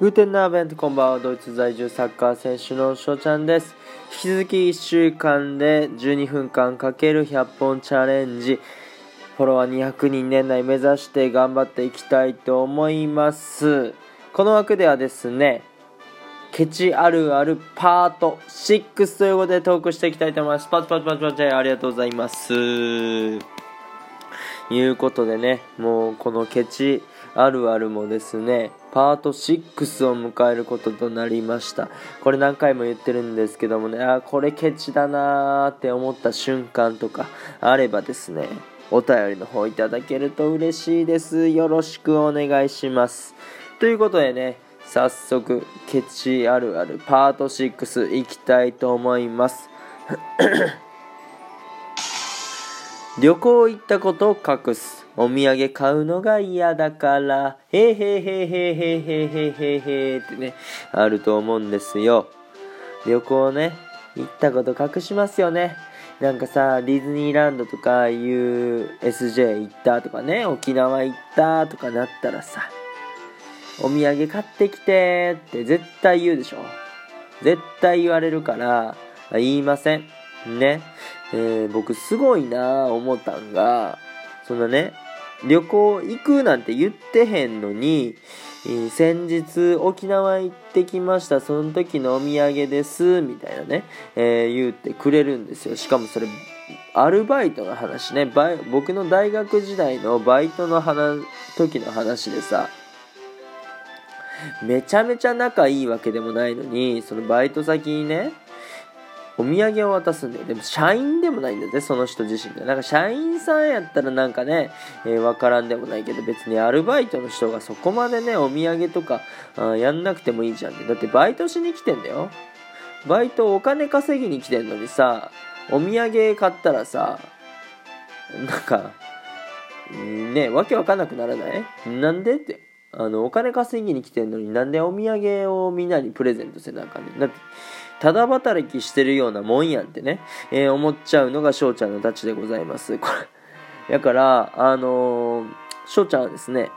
グーテンナーベントこんばんはドイツ在住サッカー選手の翔ちゃんです。引き続き1週間で12分間かける100本チャレンジ。フォロワー200人年内目指して頑張っていきたいと思います。この枠ではですねケチあるあるパート6ということでトークしていきたいと思います。パチパチパチパチありがとうございます。いうことでねもうこのケチあるあるもですねパート6を迎えることとなりました。これ何回も言ってるんですけどもねあこれケチだなーって思った瞬間とかあればですねお便りの方いただけると嬉しいです。よろしくお願いします。ということでね早速ケチあるあるパート6いきたいと思います。旅行行ったことを隠す。お土産買うのが嫌だからへーへーへーへーへーへーへーへーへーってねあると思うんですよ。旅行ね行ったこと隠しますよね。なんかさディズニーランドとか USJ 行ったとかね沖縄行ったとかなったらさお土産買ってきてって絶対言うでしょ。絶対言われるから言いません。ね。えー、僕すごいなぁ思ったんがそんなね旅行行くなんて言ってへんのに、先日沖縄行ってきました。その時のお土産です。みたいなね、えー、言ってくれるんですよ。しかもそれアルバイトの話ね。僕の大学時代のバイトの話時の話でさめちゃめちゃ仲いいわけでもないのにそのバイト先にねお土産を渡すんだよ。でも、社員でもないんだよね、その人自身が。なんか、社員さんやったらなんかね、えー、わからんでもないけど、別にアルバイトの人がそこまでね、お土産とか、あやんなくてもいいじゃんね。だって、バイトしに来てんだよ。バイトお金稼ぎに来てんのにさ、お土産買ったらさ、なんか、ね、わけわかんなくならない？なんでって。あの、お金稼ぎに来てんのになんでお土産をみんなにプレゼントせなあかんねん。だって、ただ働きしてるようなもんやんってね、えー、思っちゃうのが翔ちゃんのたちでございます。これ。やから、あのー、翔ちゃんはですね、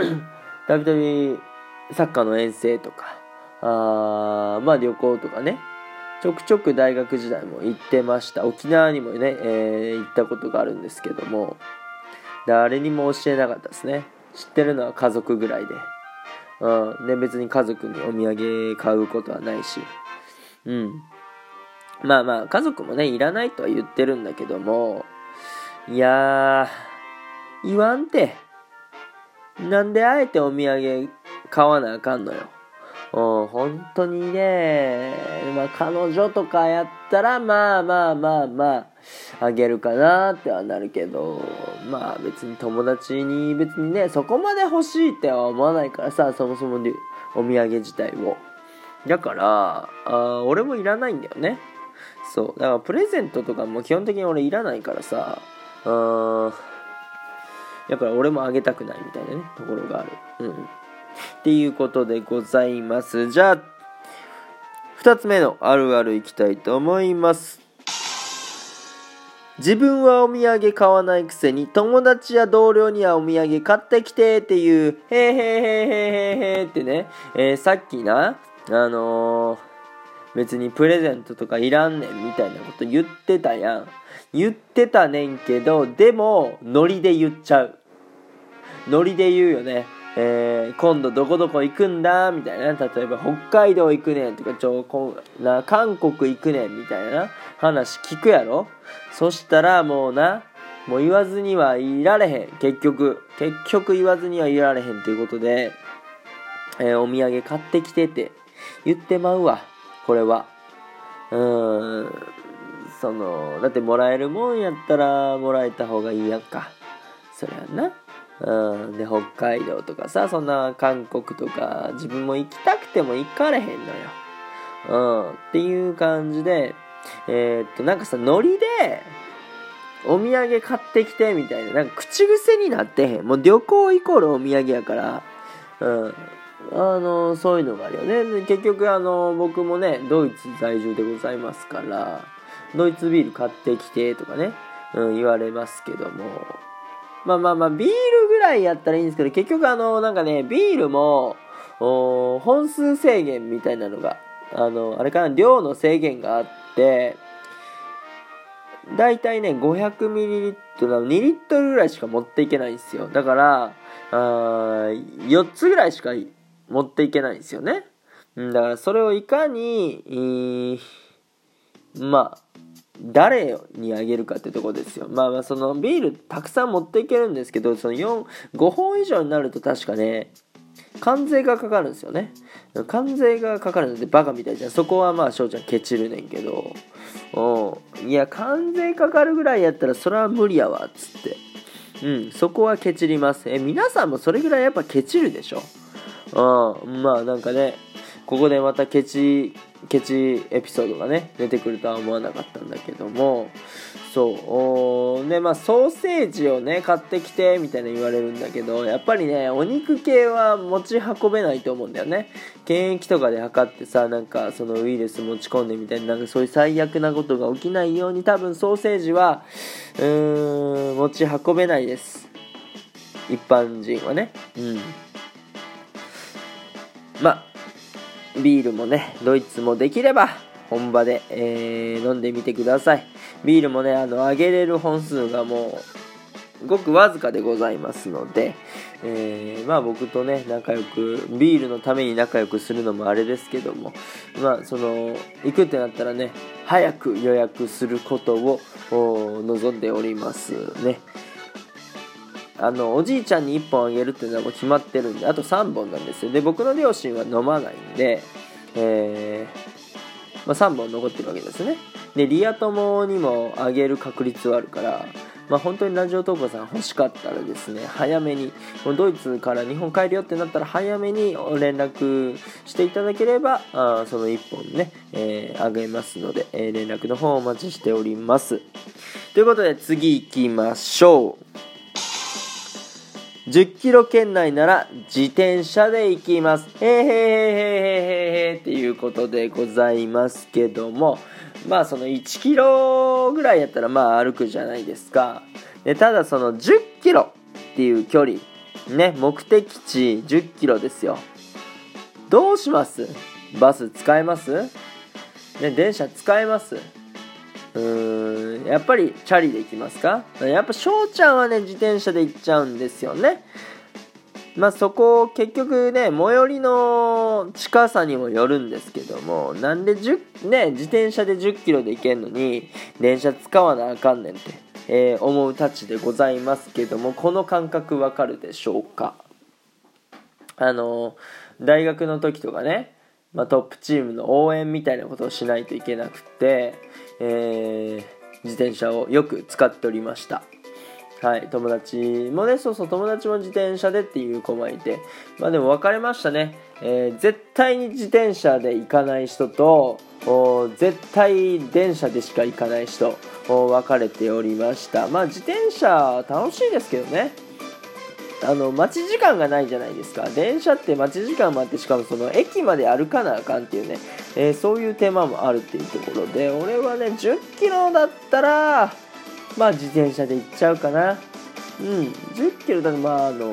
たびたびサッカーの遠征とか、あまあ旅行とかね、ちょくちょく大学時代も行ってました。沖縄にもね、えー、行ったことがあるんですけども、誰にも教えなかったですね。知ってるのは家族ぐらいで。うん。で、別に家族にお土産買うことはないし。うん。まあまあ、家族もね、いらないとは言ってるんだけども、いやー、言わんて。なんであえてお土産買わなあかんのよ。うん、本当にね、まあ彼女とかやったら、まあまあまあまあ、あげるかなってはなるけど、まあ別に友達に別にね、そこまで欲しいっては思わないからさ、そもそもお土産自体を。だからあ俺もいらないんだよね。そう。だからプレゼントとかも基本的に俺いらないからさうんだから俺もあげたくないみたいなねところがある。うん。っていうことでございます。じゃあ2つ目のあるあるいきたいと思います。自分はお土産買わないくせに友達や同僚にはお土産買ってきてっていうへーへーへーへーへーへーってね、えー、さっきなあのー、別にプレゼントとかいらんねんみたいなこと言ってたやん。言ってたねんけど、でも、ノリで言っちゃう。ノリで言うよね。えー、今度どこどこ行くんだみたいな。例えば、北海道行くねんとか、ちょ、こな、韓国行くねんみたいな話聞くやろそしたらもうな、もう言わずにはいられへん。結局。結局言わずにはいられへんということで、えー、お土産買ってきてて。言ってまうわ。これは。うーん。そのだってもらえるもんやったらもらえた方がいいやんか。そりゃな。うん。で北海道とかさそんな韓国とか自分も行きたくても行かれへんのよ。うん。っていう感じでえー、っとなんかさノリでお土産買ってきてみたいななんか口癖になってへん。もう旅行イコールお土産やから。うん。あのそういうのがあるよね。結局あの僕もねドイツ在住でございますからドイツビール買ってきてとかね、うん、言われますけども。まあまあまあビールぐらいやったらいいんですけど結局あのなんかねビールも本数制限みたいなのがあのあれかな量の制限があってだいたいね 500ml 2リットルぐらいしか持っていけないんですよ。だからあ4つぐらいしか持っていけないんですよねだからそれをいかに、まあ誰にあげるかってとこですよ。まあまあそのビールたくさん持っていけるんですけど、その4、5本以上になると確かね、関税がかかるんですよね。関税がかかるのでバカみたいじゃん。そこはまあ翔ちゃんケチるねんけど、うん。いや、関税かかるぐらいやったらそれは無理やわ、っつって。うん、そこはケチります。え、皆さんもそれぐらいやっぱケチるでしょ？うん、まあなんかね、ここでまたケチケチエピソードがね出てくるとは思わなかったんだけども。そう。でまあソーセージをね買ってきてみたいな言われるんだけどやっぱりねお肉系は持ち運べないと思うんだよね。検疫とかで測ってさなんかそのウイルス持ち込んでみたいななんかそういう最悪なことが起きないように多分ソーセージはうーん持ち運べないです。一般人はね。うん。まビールもね、ドイツもできれば本場で、えー、飲んでみてください。ビールもね、あの、あげれる本数がもう、ごくわずかでございますので、えー、まあ僕とね、仲良く、ビールのために仲良くするのもあれですけども、まあその、行くってなったらね、早く予約することを望んでおりますね。あのおじいちゃんに1本あげるっていうのはもう決まってるんであと3本なんですよ。で僕の両親は飲まないんで、えー、まあ、3本残ってるわけですね。でリア友にもあげる確率はあるからまあ、本当にラジオ投稿さん欲しかったらですね早めにドイツから日本帰るよってなったら早めに連絡していただければあその1本ね、えー、あげますので、えー、連絡の方お待ちしております。ということで次行きましょう。10キロ圏内なら自転車で行きます。へーへーへーへーへーへーっていうことでございますけども、まあその1キロぐらいやったらまあ歩くじゃないですか。でただその10キロっていう距離、ね、目的地10キロですよ。どうしますバス使えますね、電車使えますうーんやっぱりチャリで行きますか？やっぱ翔ちゃんはね自転車で行っちゃうんですよね。まあそこ結局ね最寄りの近さにもよるんですけどもなんで10ね自転車で1 0キロで行けんのに電車使わなあかんねんって、えー、思うたちでございますけどもこの感覚わかるでしょうか？あの大学の時とかね、まあ、トップチームの応援みたいなことをしないといけなくてえー、自転車をよく使っておりました。はい友達もねそうそう友達も自転車でっていう子もいてまあでも別れましたね、えー、絶対に自転車で行かない人と絶対電車でしか行かない人分かれておりました。まあ自転車楽しいですけどね。あの待ち時間がないじゃないですか。電車って待ち時間もあってしかもその駅まで歩かなあかんっていうね、えー、そういう手間もあるっていうところで俺はね1 0キロだったらまあ自転車で行っちゃうかな。うん1 0キロだとまああの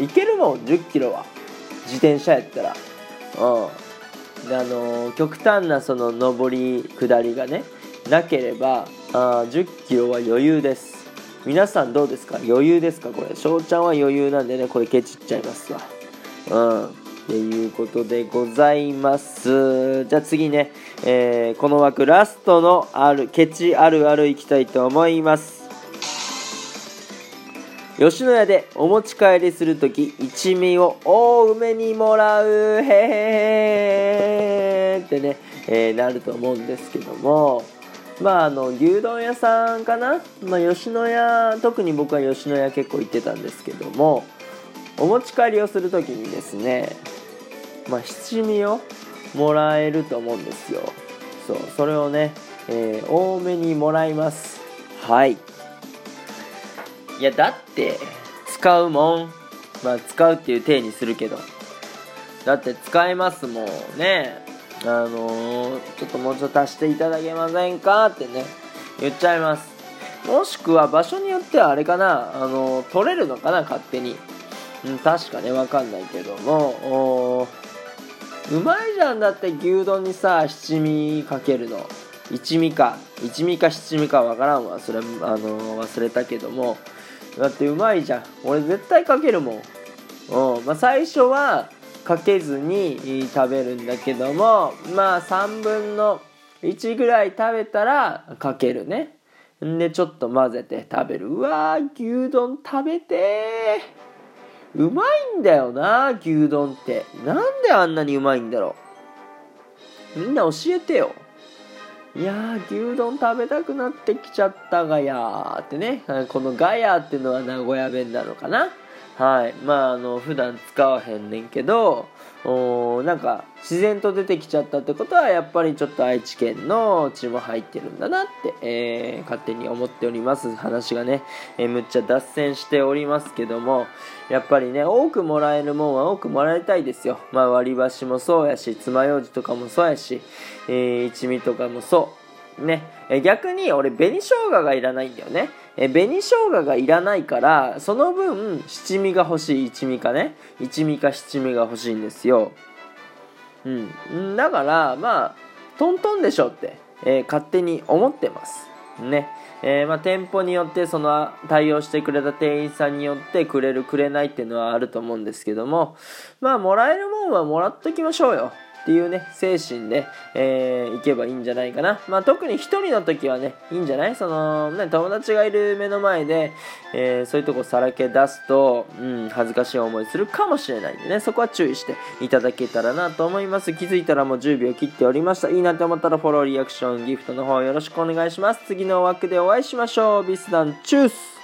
行けるもん1 0キロは。自転車やったら。うん。であの極端なその上り下りがねなければあ1 0キロは余裕です。皆さんどうですか？余裕ですか？これ。翔ちゃんは余裕なんでねこれケチっちゃいますわ。うん。っていうことでございます。じゃあ次ね、えー、この枠ラストのあるケチあるあるいきたいと思います。吉野家でお持ち帰りするとき一味を多めにもらう。へへーってね、えー、なると思うんですけども。まああの牛丼屋さんかな、まあ、吉野家特に僕は吉野家結構行ってたんですけどもお持ち帰りをする時にですねまあ七味をもらえると思うんですよ。そうそれをね、えー、多めにもらいます。はい。いやだって使うもん。まあ使うっていう体にするけど。だって使えますもんね。あの、ちょっともうちょっと足していただけませんかってね、言っちゃいます。もしくは場所によってはあれかな、あの、取れるのかな、勝手に。うん、確かねわかんないけども。うまいじゃんだって牛丼にさ七味かけるの。一味か。一味か七味かわからんわ。それあの忘れたけども。だってうまいじゃん。俺絶対かけるもん。うんまあ、最初はかけずに食べるんだけどもまあ3分の1ぐらい食べたらかけるね。んでちょっと混ぜて食べる。うわー牛丼食べてうまいんだよな牛丼って。なんであんなにうまいんだろう。みんな教えてよ。いやー牛丼食べたくなってきちゃったがやーってね。このガヤーっていうのは名古屋弁なのかな。はい。まああの普段使わへんねんけどおなんか自然と出てきちゃったってことはやっぱりちょっと愛知県の血も入ってるんだなって、えー、勝手に思っております。話がね、えー、むっちゃ脱線しておりますけどもやっぱりね多くもらえるもんは多くもらいたいですよ。まあ割り箸もそうやし爪楊枝とかもそうやし、えー、一味とかもそう。ね、え逆に俺紅生姜がいらないんだよね。え紅生姜がいらないからその分七味が欲しい一味かね。一味か七味が欲しいんですよ。うん。だからまあトントンでしょって、えー、勝手に思ってます。ね。えー、まあ、店舗によってその対応してくれた店員さんによってくれるくれないっていうのはあると思うんですけどもまあもらえるもんはもらっときましょうよ。っていうね、精神で、えー、いけばいいんじゃないかな。まあ、特に一人の時はね、いいんじゃない？その、ね、友達がいる目の前で、えー、そういうとこさらけ出すと、うん、恥ずかしい思いするかもしれないんでね、そこは注意していただけたらなと思います。気づいたらもう10秒切っておりました。いいなって思ったらフォロー、リアクション、ギフトの方よろしくお願いします。次の枠でお会いしましょう。ビスダンチュース